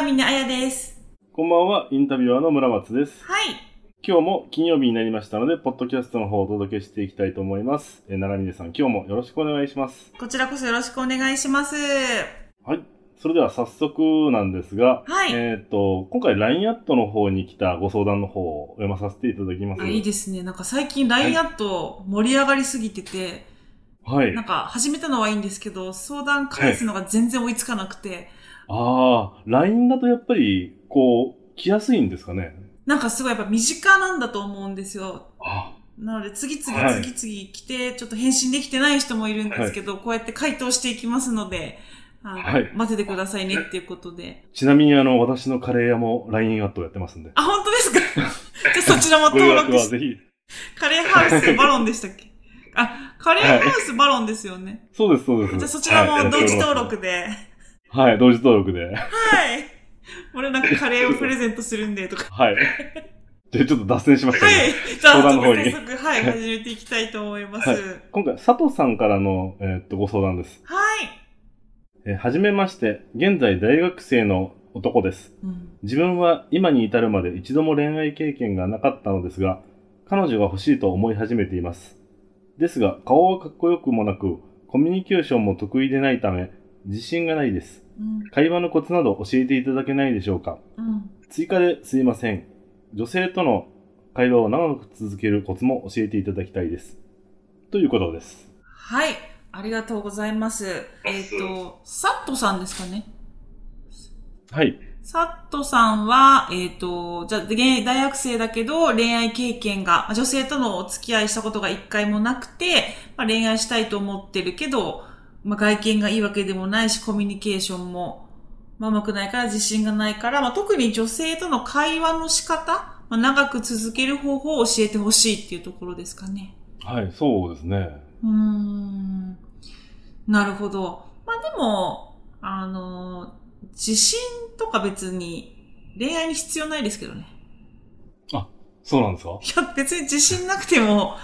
長峰彩です。こんばんは、インタビュアーの村松です。はい。今日も金曜日になりましたので、ポッドキャストの方をお届けしていきたいと思います。えー、長峰さん、今日もよろしくお願いします。こちらこそよろしくお願いします。はい。それでは早速なんですが、はいえっ、と、今回 LINE アットの方に来たご相談の方を読まさせていただきます。あいいですね。なんか最近 LINE アット盛り上がりすぎてて、はいなん。か始めたのはいいんですけど、相談返すのが全然追いつかなくて、ああ、LINE だとやっぱり、こう、来やすいんですかね。なんかすごいやっぱ身近なんだと思うんですよ。あなので次々はい次々来て、ちょっと返信できてない人もいるんですけど、こうやって回答していきますので、あのはい待っててくださいねっていうことで。ちなみにあの、私のカレー屋も LINE アットやってますんで。あ、本当ですか？じゃあそちらも登録してぜひ。カレーハウスバロンでしたっけ？あ、カレーハウスバロンですよね。そうです、そうです。じゃあそちらはいも同時登録で。はい、同時登録で。はい。俺なんかカレーをプレゼントするんでとか。はい。じゃあちょっと脱線しましたはね。い。じゃあ、相談の方に早速、はい、始めていきたいと思います。ははいい。今回、佐藤さんからの、えーっとご相談です。えーはじめまして、現在大学生の男です。うん。自分は今に至るまで一度も恋愛経験がなかったのですが、彼女が欲しいと思い始めています。ですが、顔はかっこよくもなく、コミュニケーションも得意でないため、自信がないです。うん。会話のコツなど教えていただけないでしょうか？うん。追加ですいません。女性との会話を長く続けるコツも教えていただきたいです。ということです。はい。ありがとうございます。えっ、と、サットさんですかね？はい。サットさんは、えっ、と、じゃあ、で大学生だけど、恋愛経験が、女性とのお付き合いしたことが一回もなくて、まあ、恋愛したいと思ってるけど、まあ、外見がいいわけでもないし、コミュニケーションも、まあ、うまくないから自信がないから、まあ、特に女性との会話の仕方、まあ、長く続ける方法を教えてほしいっていうところですかね。はい、そうですね。うーん。なるほど。まあでも、あの、自信とか別に恋愛に必要ないですけどね。そうなんですか？いや、別に自信なくても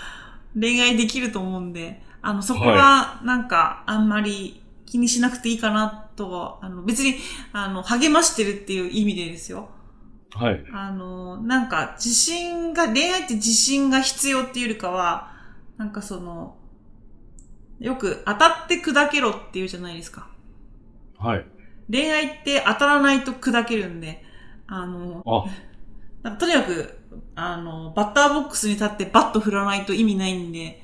恋愛できると思うんで、あの、そこはなんかあんまり気にしなくていいかなとは、あの、別に、あの、励ましてるっていう意味でですよ。はい。あの、なんか自信が、恋愛って自信が必要っていうよりかは、なんかその、よく当たって砕けろっていうじゃないですか。はい。恋愛って当たらないと砕けるんで、あの、あ、なんかとにかく、あの、バッターボックスに立ってバット振らないと意味ないんで、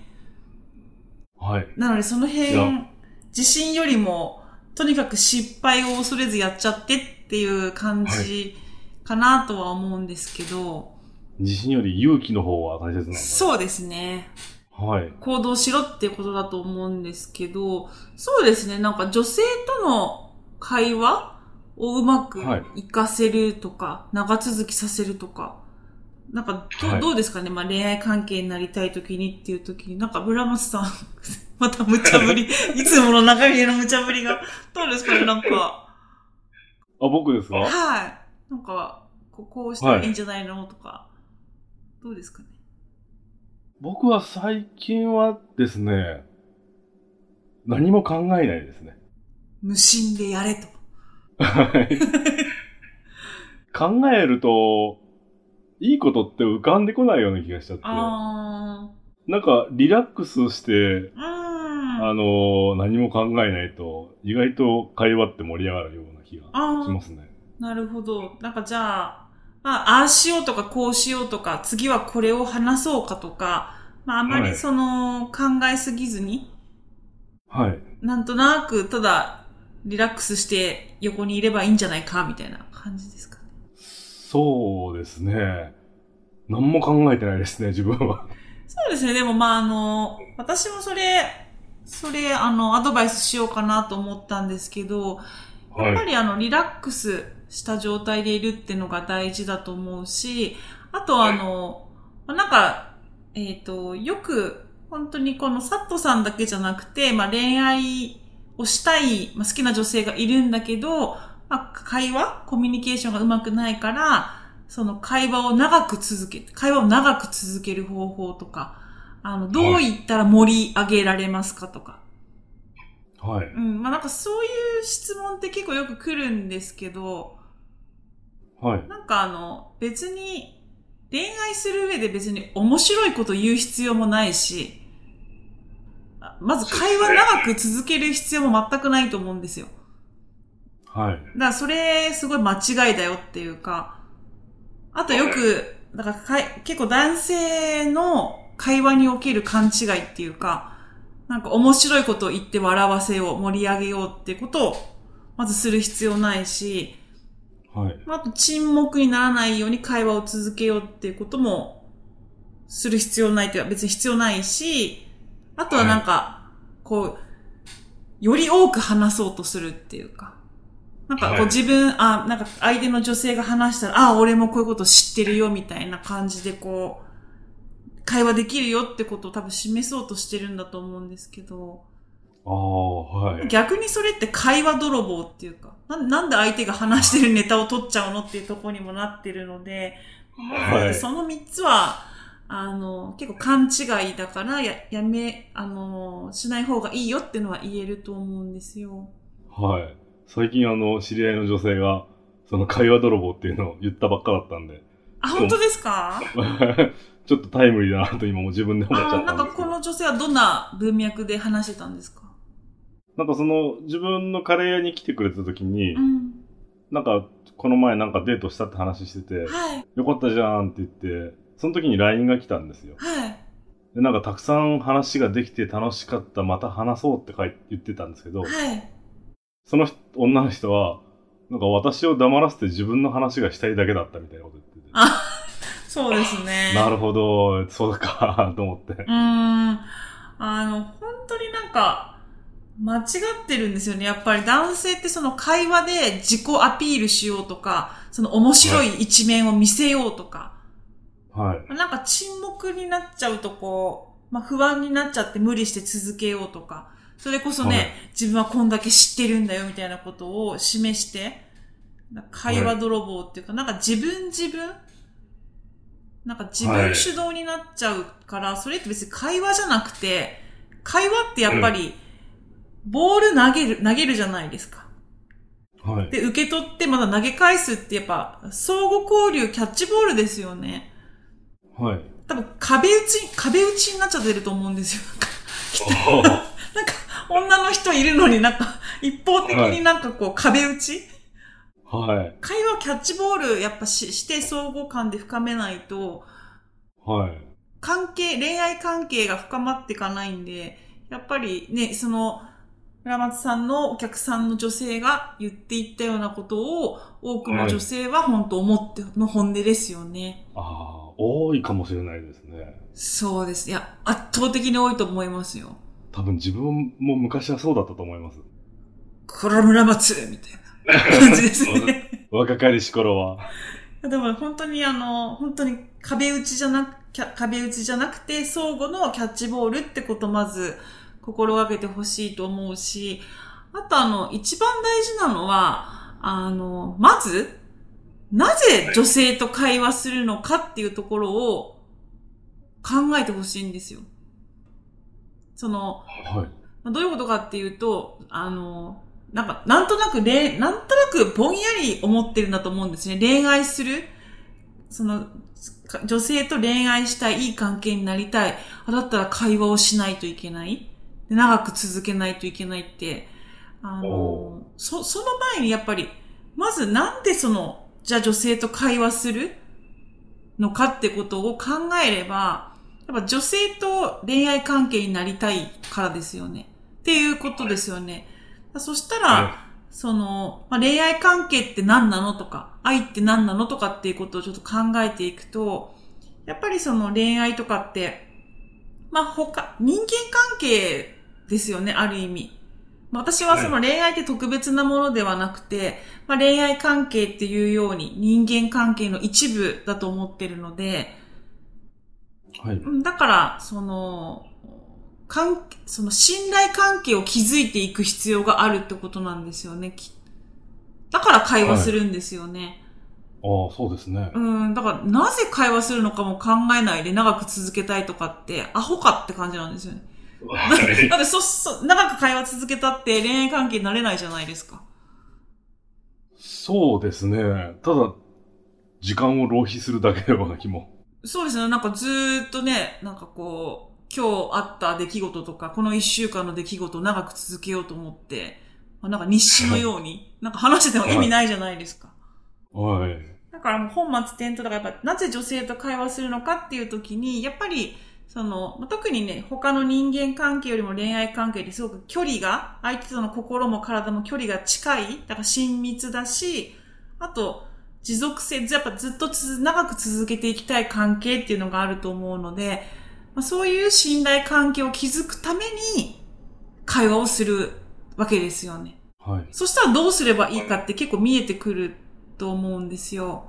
はい。なのでその辺、自信よりも、とにかく失敗を恐れずやっちゃってっていう感じかなとは思うんですけど、自信より勇気の方は大切なんだ。そうですね。はい。行動しろっていうことだと思うんですけど、そうですね、なんか女性との会話をうまくはい活かせるとか、長続きさせるとか、なんかど,、はい。どうですかね、まあ恋愛関係になりたい時にっていう時に、なんか村松さん、また無茶ぶり、いつもの中身の無茶ぶりが、どうですかね、なんか、あ、僕ですか？はい。なんか、ここうしたらいいんじゃないの、とか、どうですかね？僕は最近はですね、何も考えないですね。無心でやれと。はい。考えると、いいことって浮かんでこないような気がしちゃって。あなんか、リラックスして。あのー何も考えないと、意外と会話って盛り上がるような気がしますね。なるほど。なんかじゃあ、まあ、ああしようとかこうしようとか、次はこれを話そうかとか、まあ、あまはいりその、考えすぎずに、はい。なんとなく、ただ、リラックスして横にいればいいんじゃないか、みたいな感じですか？ね。そうですね。何も考えてないですね、自分は。そうですね。でもまあ、あの、私もそれ、それ、あの、アドバイスしようかなと思ったんですけど、やっはい。ぱりあの、リラックスした状態でいるってのが大事だと思うし、あとあの、まあなんか、えっ、と、よく、本当にこのサットさんだけじゃなくて、まあ恋愛をしたい、まあ、好きな女性がいるんだけど、まあ会話？コミュニケーションがうまくないから、その会話を長く続け、会話を長く続ける方法とか、あの、どう言ったら盛り上げられますかとか。はい。うん、まあなんかそういう質問って結構よく来るんですけど、はい。なんかあの、別に、恋愛する上で別に面白いこと言う必要もないし、あまず会話長く続ける必要も全くないと思うんですよ。はい。だからそれすごい間違いだよっていうか、あとよく、だからかい結構男性の会話における勘違いっていうか、なんか面白いことを言って笑わせよう、盛り上げようってことを、まずする必要ないし、はい。まああと沈黙にならないように会話を続けようっていうことも、する必要ないっていうか別に必要ないし、あとはなんか、こう、より多く話そうとするっていうか、なんかこはいう自分、あ、なんか相手の女性が話したら、あ、俺もこういうこと知ってるよみたいな感じでこう、会話できるよってことを多分示そうとしてるんだと思うんですけど、ああ、はい。逆にそれって会話泥棒っていうか、ななんで相手が話してるネタを取っちゃうのっていうところにもなってるので、はいその3つは、あの、結構勘違いだから、や、やめ、あの、しない方がいいよっていうのは言えると思うんですよ。はい。最近あの、知り合いの女性が、その会話泥棒っていうのを言ったばっかだったんで、あ、本当ですか？ちょっとタイムリーだなと今も自分で思っちゃったんですけど。この女性はどんな文脈で話してたんですか？なんかその、自分のカレー屋に来てくれた時にう、ん。なんか、この前なんかデートしたって話してて、はい。よかったじゃんって言って、その時に LINE が来たんですよ。はい。で、なんかたくさん話ができて楽しかった、また話そうって書い言ってたんですけど、はい。その人女の人は、なんか私を黙らせて自分の話がしたいだけだったみたいなこと言ってて。あ、そうですね。なるほど、そうか、と思って。うーん。あの、本当になんか、間違ってるんですよね。やっぱり男性ってその会話で自己アピールしようとか、その面白い一面を見せようとか、はい。なんか沈黙になっちゃうとこう、まあ不安になっちゃって無理して続けようとか、それこそね、はい自分はこんだけ知ってるんだよみたいなことを示して、会話泥棒っていうか、なんか自分自分なんか自分主導になっちゃうから、それって別に会話じゃなくて、会話ってやっぱり、ボール投げる、投げるじゃないですか。はい。で、受け取ってまだ投げ返すってやっぱ、相互交流、キャッチボールですよね。はい。多分壁打ち、壁打ちになっちゃってると思うんですよ。なんか、なんか女の人いるのになんか、一方的になんかこう壁打ち、はい。会話キャッチボールやっぱしして相互感で深めないと、はい。関係、恋愛関係が深まっていかないんで、やっぱりね、その、村松さんのお客さんの女性が言っていったようなことを、多くの女性は本当思っての本音ですよね。ああ、多いかもしれないですね。そうです。いや、圧倒的に多いと思いますよ。多分自分も昔はそうだったと思います。こら村松みたいな 感じですね。若かりし頃は。でも本当にあの、本当に壁打ちじゃな壁打ちじゃなくて、相互のキャッチボールってことをまず心がけてほしいと思うし、あとあの、一番大事なのは、あの、まず、なぜ女性と会話するのかっていうところを考えてほしいんですよ。その、はい。まあどういうことかっていうと、あの、なんか、なんとなく恋、なんとなくぼんやり思ってるんだと思うんですね。恋愛するその、か女性と恋愛したい、いい関係になりたい。あだったら会話をしないといけない。で長く続けないといけないって、あおの、そ、その前にやっぱり、まずなんでその、じゃあ女性と会話するのかってことを考えれば、やっぱ女性と恋愛関係になりたいからですよね。っていうことですよね。そしたら、はその、まあ、恋愛関係って何なのとか、愛って何なのとかっていうことをちょっと考えていくと、やっぱりその恋愛とかって、まあ、他、人間関係ですよね、ある意味。私はその恋愛って特別なものではなくて、まあ、恋愛関係っていうように人間関係の一部だと思ってるので、はい。うんだから、その、関その信頼関係を築いていく必要があるってことなんですよね。きだから会話するんですよね。ああ、そうですね。うん、だからなぜ会話するのかも考えないで長く続けたいとかって、アホかって感じなんですよね。はい。だってそ、そ、長く会話続けたって恋愛関係になれないじゃないですか。そうですね。ただ、時間を浪費するだけのような気も。そうですね。なんかずーっとね、なんかこう、今日あった出来事とか、この一週間の出来事を長く続けようと思って、まあ、なんか日誌のように、なんか話してても意味ないじゃないですか。はい。だからもう本末転倒だからやっぱなぜ女性と会話するのかっていう時に、やっぱり、その、まあ特にね、他の人間関係よりも恋愛関係ってすごく距離が、相手との心も体も距離が近い、だから親密だし、あと、持続性、やっぱずっとつ長く続けていきたい関係っていうのがあると思うので、まあ、そういう信頼関係を築くために会話をするわけですよね。はい。そしたらどうすればいいかって結構見えてくると思うんですよ。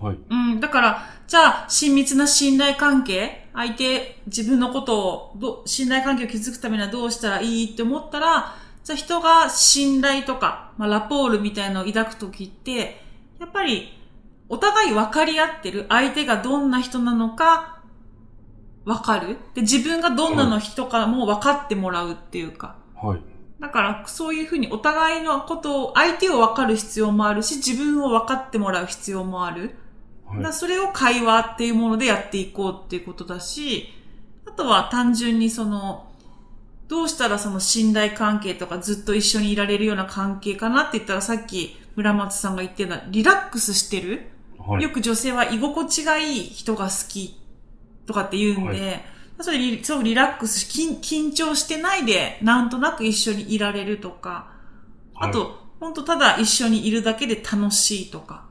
はい。うん、だから、じゃあ、親密な信頼関係相手、自分のことをど、信頼関係を築くためにはどうしたらいいって思ったら、じゃあ人が信頼とか、まあ、ラポールみたいなのを抱くときって、やっぱり、お互い分かり合ってる相手がどんな人なのか、分かる？で、自分がどんなの人かも分かってもらうっていうか。はい。だから、そういうふうにお互いのことを、相手を分かる必要もあるし、自分を分かってもらう必要もある。だからはい。それを会話っていうものでやっていこうっていうことだし、あとは単純にその、どうしたらその信頼関係とかずっと一緒にいられるような関係かなって言ったらさっき村松さんが言ってたリラックスしてる、はい。よく女性は居心地がいい人が好きとかって言うんで、それリすごくリラックスし緊、緊張してないでなんとなく一緒にいられるとか、あと、本当ただ一緒にいるだけで楽しいとか、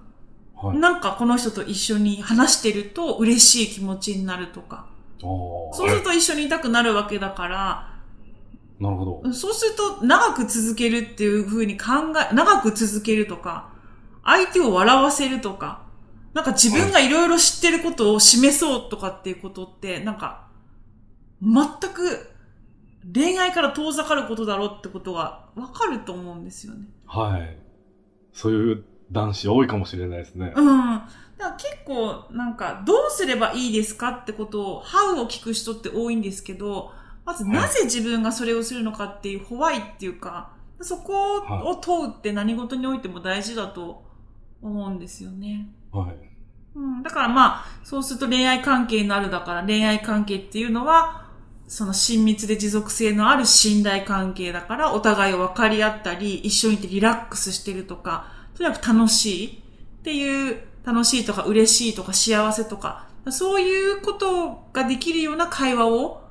はい。なんかこの人と一緒に話してると嬉しい気持ちになるとか。そうすると一緒にいたくなるわけだから、なるほど。そうすると長く続けるっていう風に考え、長く続けるとか、相手を笑わせるとか、なんか自分がいろいろ知ってることを示そうとかっていうことって、なんか、全く恋愛から遠ざかることだろうってことがわかると思うんですよね。はい。そういう男子多いかもしれないですね。うん。だから結構、なんか、どうすればいいですかってことを、ハウを聞く人って多いんですけど、まずなぜ自分がそれをするのかっていうホワイっていうか、そこを問うって何事においても大事だと思うんですよね。はい。うん。だからまあ、そうすると恋愛関係になるだから、恋愛関係っていうのは、その親密で持続性のある信頼関係だから、お互いを分かり合ったり、一緒にいてリラックスしてるとか、とにかく楽しいっていう、楽しいとか嬉しいとか幸せとか、そういうことができるような会話を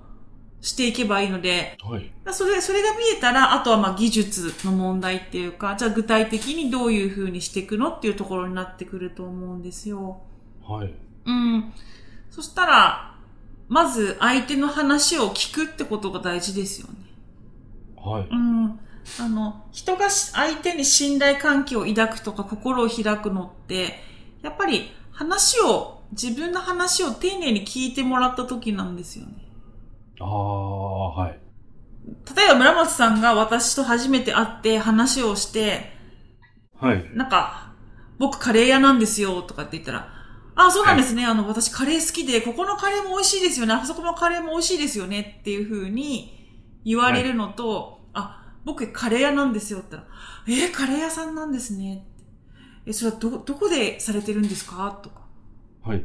していけばいいので、はい。それ、それが見えたら、あとはまあ技術の問題っていうか、じゃあ具体的にどういう風にしていくのっていうところになってくると思うんですよ。はい。うん。そしたら、まず相手の話を聞くってことが大事ですよね。はい。うん。あの、人がし相手に信頼関係を抱くとか心を開くのって、やっぱり話を、自分の話を丁寧に聞いてもらった時なんですよね。ああ、はい。例えば村松さんが私と初めて会って話をして、はい。なんか、僕カレー屋なんですよとかって言ったら、あ、そうなんですね。あの、私カレー好きで、ここのカレーも美味しいですよね。あそこのカレーも美味しいですよねっていう風に言われるのと、あ、僕カレー屋なんですよって言ったら、えーカレー屋さんなんですねって。え、それはど、どこでされてるんですか？とか、はい。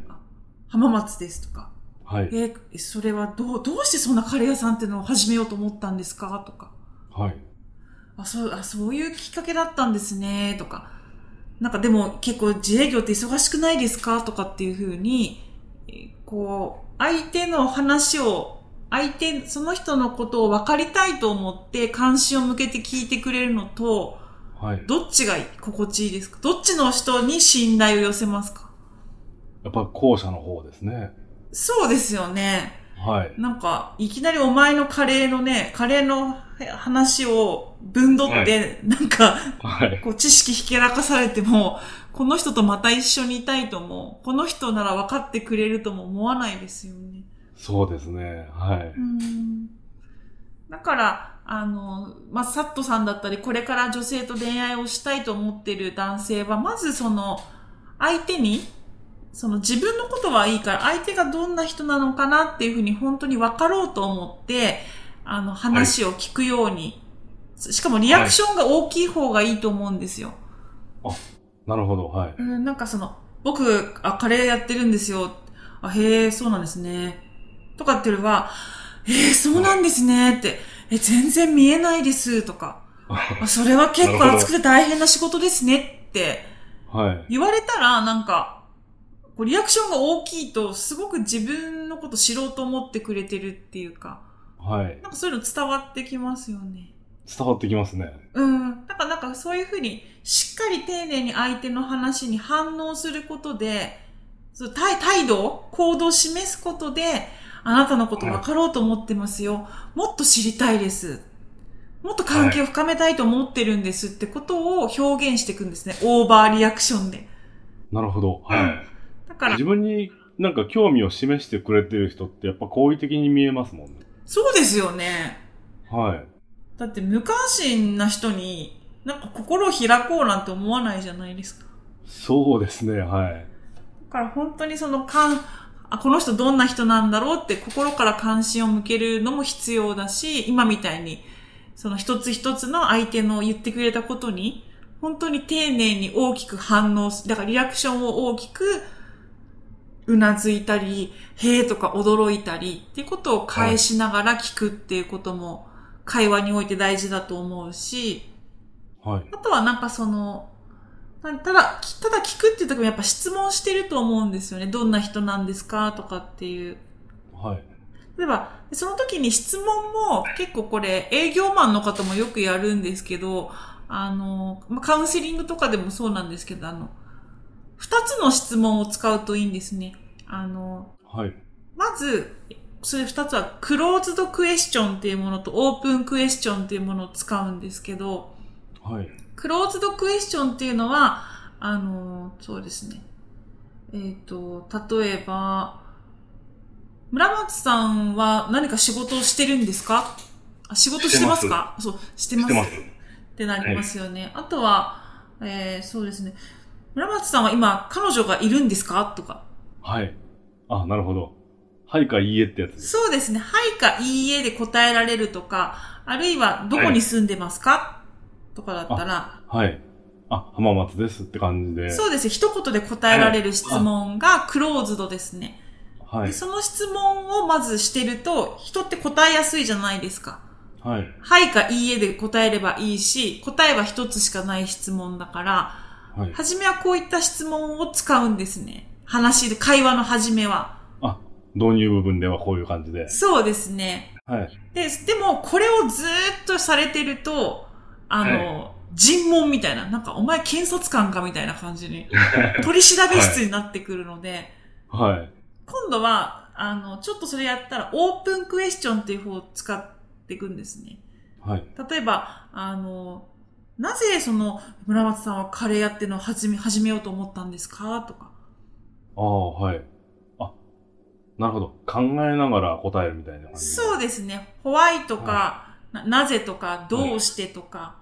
浜松ですとか。はい。えーそれはどう、どうしてそんなカレー屋さんっていうのを始めようと思ったんですか？とか。はい。あ、そう、あ、そういうきっかけだったんですね、とか。なんかでも結構自営業って忙しくないですか？とかっていうふうに、えーこう、相手の話を、相手、その人のことを分かりたいと思って関心を向けて聞いてくれるのと、はい。どっちが心地いいですか？どっちの人に信頼を寄せますか？やっぱ後者の方ですね。そうですよね。はい。なんか、いきなりお前のカレーのね、カレーの話をぶんどって、なんか、はい。こう知識ひけらかされても、この人とまた一緒にいたいとも、この人なら分かってくれるとも思わないですよね。そうですね。はい。うんだから、あの、まあ、サットさんだったり、これから女性と恋愛をしたいと思ってる男性は、まずその、相手に、その自分のことはいいから、相手がどんな人なのかなっていうふうに本当に分かろうと思って、あの、話を聞くように、しかもリアクションが大きい方がいいと思うんですよ。なるほど。はい。うん、なんかその、僕、あ、カレーやってるんですよ。あ、へえ、そうなんですね。とかっていうよりは、えー、そうなんですねって、え、全然見えないですとか、あ、それは結構熱くて大変な仕事ですねってはい。言われたら、なんか、こうリアクションが大きいと、すごく自分のこと知ろうと思ってくれてるっていうか、はい。なんかそういうの伝わってきますよね。伝わってきますね。うん。だからなんかそういうふうに、しっかり丁寧に相手の話に反応することで、そう態態度、行動を示すことで、あなたのこと分かろうと思ってますよ。もっと知りたいです。もっと関係を深めたいと思ってるんですってことを表現していくんですね。オーバーリアクションで。なるほど。はい。だから自、分になんか興味を示してくれてる人ってやっぱ好意的に見えますもんね。そうですよね。はい。だって無関心な人に、なんか心を開こうなんて思わないじゃないですか。そうですね。はい。だから本当にそのかん、あ、この人どんな人なんだろうって心から関心を向けるのも必要だし、今みたいに、その一つ一つの相手の言ってくれたことに、本当に丁寧に大きく反応す、だからリアクションを大きく、うなずいたり、へえとか驚いたりっていうことを返しながら聞くっていうことも会話において大事だと思うし、はい。あとはなんかその、たただ、きただ聞くっていう時もやっぱ質問してると思うんですよね。どんな人なんですかとかっていう。はい。例えば、その時に質問も結構これ営業マンの方もよくやるんですけど、あの、まあカウンセリングとかでもそうなんですけど、あの、二つの質問を使うといいんですね。あの、はい。まず、それ二つはクローズドクエスチョンっていうものとオープンクエスチョンっていうものを使うんですけど、はい。クローズドクエスチョンっていうのは、あの、そうですね。えっ、と、例えば、村松さんは何か仕事をしてるんですか？あ仕事してますか？そう、してます。知ってます。ってなりますよね。あとは、えー、そうですね。村松さんは今、彼女がいるんですか？とか。はい。あ、なるほど。はいかいいえってやつ。そうですね。はいかいいえで答えられるとか、あるいはどこに住んでますか、とかだったら、はい。あ、浜松ですって感じで。そうですね。一言で答えられる質問がクローズドですね。はいで。その質問をまずしてると、人って答えやすいじゃないですか。はい。はいかいいえで答えればいいし、答えは一つしかない質問だから、はい。はじめはこういった質問を使うんですね。話で、会話の始めは。あ、導入部分ではこういう感じで。そうですね。はい。で、でも、これをずーっとされてると、あの、尋問みたいな、なんか、お前検察官かみたいな感じに、取り調べ室になってくるので、はい。今度は、あの、ちょっとそれやったら、オープンクエスチョンっていう方を使っていくんですね。はい。例えば、あの、なぜその、村松さんはカレーやってるのを始め、始めようと思ったんですか？とか。ああ、はい。あ、なるほど。考えながら答えるみたいな感じ。そうですね。ホワイトか、ななぜとか、どうしてとか、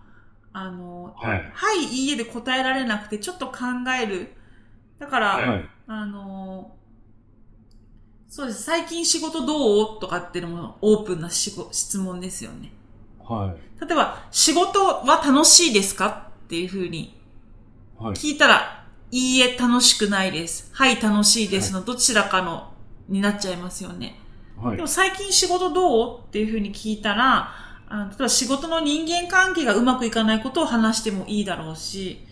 あの、はい。はい、いいえで答えられなくて、ちょっと考える。だから、はい。あのそうです。最近仕事どう？とかっていうのもオープンなしご質問ですよね。はい。例えば、仕事は楽しいですかっていうふうにはい。聞いたら、いいえ、楽しくないです。はい、楽しいですの、どちらかの、になっちゃいますよね。はいでも。最近仕事どうっていうふうに聞いたら、あの例えば仕事の人間関係がうまくいかないことを話してもいいだろうし、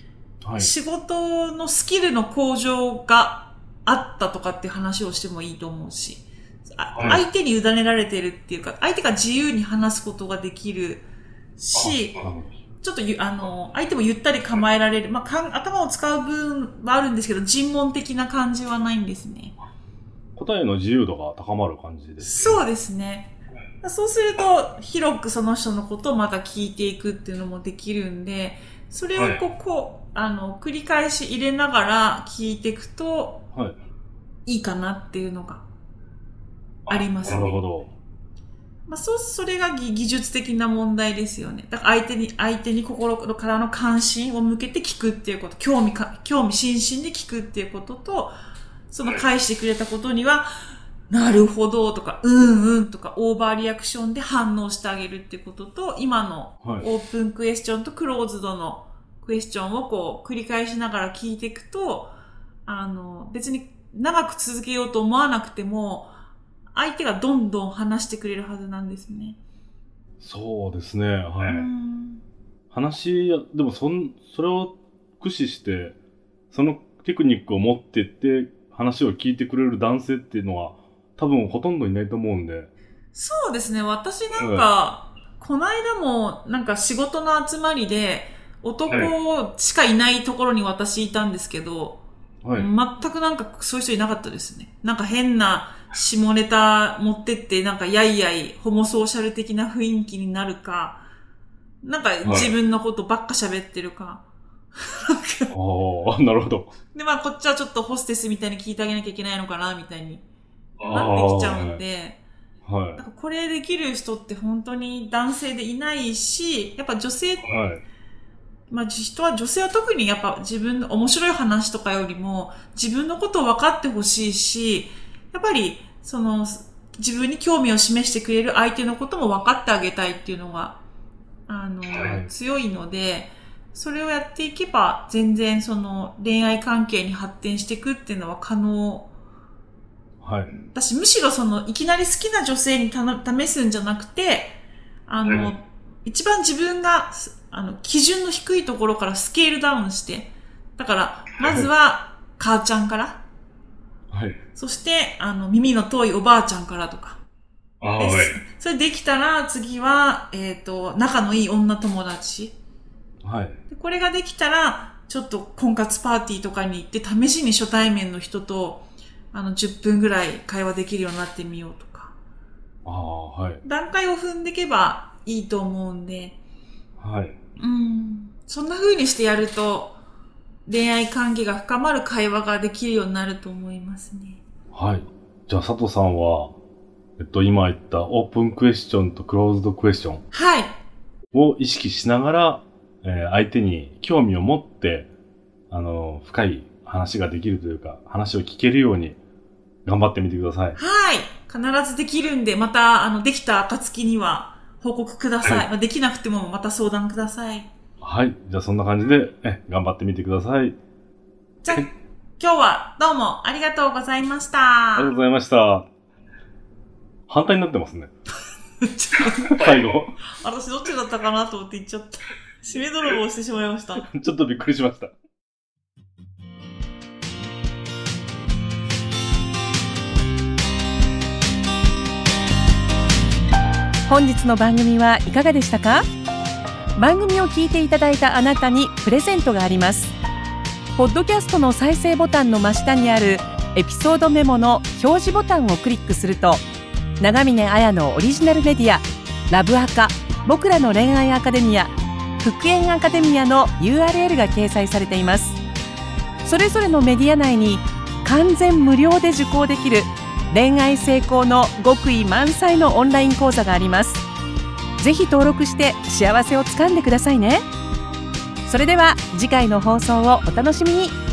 はい。仕事のスキルの向上があったとかっていう話をしてもいいと思うし、相手に委ねられてるっていうか、相手が自由に話すことができるし、ちょっとゆ、あの、相手もゆったり構えられる。まあ、かん頭を使う分はあるんですけど、尋問的な感じはないんですね。答えの自由度が高まる感じです。そうですね。そうすると、広くその人のことをまた聞いていくっていうのもできるんで、それをこう、こう、あの、繰り返し入れながら聞いていくと、はい。いいかなっていうのがありますね。なるほど。まあ、そう、それが技技術的な問題ですよね。だから相手に、相手に心からの関心を向けて聞くっていうこと、興味か、興味津々で聞くっていうことと、その返してくれたことには、なるほどとか、うんうんとか、オーバーリアクションで反応してあげるっていうことと、今のはいオープンクエスチョンとクローズドのクエスチョンをこう繰り返しながら聞いていくと、あの、別に長く続けようと思わなくても、相手がどんどん話してくれるはずなんですね。そうですね。はい。うん話や、でもそん、それを駆使して、そのテクニックを持ってって、話を聞いてくれる男性っていうのは、多分ほとんどいないと思うんで。そうですね。私なんか、この間もなんか仕事の集まりで、男しかいないところに私いたんですけど、はい。全くなんかそういう人いなかったですね。なんか変な下ネタ持ってって、なんかやいやい、ホモソーシャル的な雰囲気になるか、なんか自分のことばっか喋ってるか。ああ、なるほど。で、まあこっちはちょっとホステスみたいに聞いてあげなきゃいけないのかな、みたいにあなってきちゃうんで、はい。だからこれできる人って本当に男性でいないし、やっぱ女性、はい。まあ人は、女性は特にやっぱ自分の面白い話とかよりも自分のことを分かってほしいし、やっぱりその自分に興味を示してくれる相手のことも分かってあげたいっていうのが、あの、はい。強いので、それをやっていけば全然その恋愛関係に発展していくっていうのは可能。はい。私むしろそのいきなり好きな女性に試すんじゃなくて、あの、うん。一番自分がすあの基準の低いところからスケールダウンして、だからまずは母ちゃんから、はい。そしてあの耳の遠いおばあちゃんからとか。あはい。それできたら次は、えっ、と、仲のいい女友達。はい。でこれができたら、ちょっと婚活パーティーとかに行って試しに初対面の人と、あの、10分ぐらい会話できるようになってみようとか。ああ、はい。段階を踏んでいけばいいと思うんで、はい。うん。そんな風にしてやると、恋愛関係が深まる会話ができるようになると思いますね。はい。じゃあ、佐藤さんは、えっと、今言ったオープンクエスチョンとクローズドクエスチョンはい。を意識しながら、えー相手に興味を持って、あの、深い話ができるというか、話を聞けるように頑張ってみてください。はい。必ずできるんで、また、あの、できた暁には報告ください。はいまあ、できなくてもまた相談ください。はい。じゃあ、そんな感じで、え、頑張ってみてください。じゃあ、はい今日はどうもありがとうございました。ありがとうございました。反対になってますね。最後。私どっちだったかなと思って言っちゃった。締め泥棒してしまいました。ちょっとびっくりしました。本日の番組はいかがでしたか？番組を聞いていただいたあなたにプレゼントがあります。ポッドキャストの再生ボタンの真下にあるエピソードメモの表示ボタンをクリックすると長峰綾のオリジナルメディアラブアカ僕らの恋愛アカデミア復縁アカデミアの URL が掲載されています。それぞれのメディア内に完全無料で受講できる恋愛成功の極意満載のオンライン講座があります。ぜひ登録して幸せをつかんでくださいね。それでは次回の放送をお楽しみに。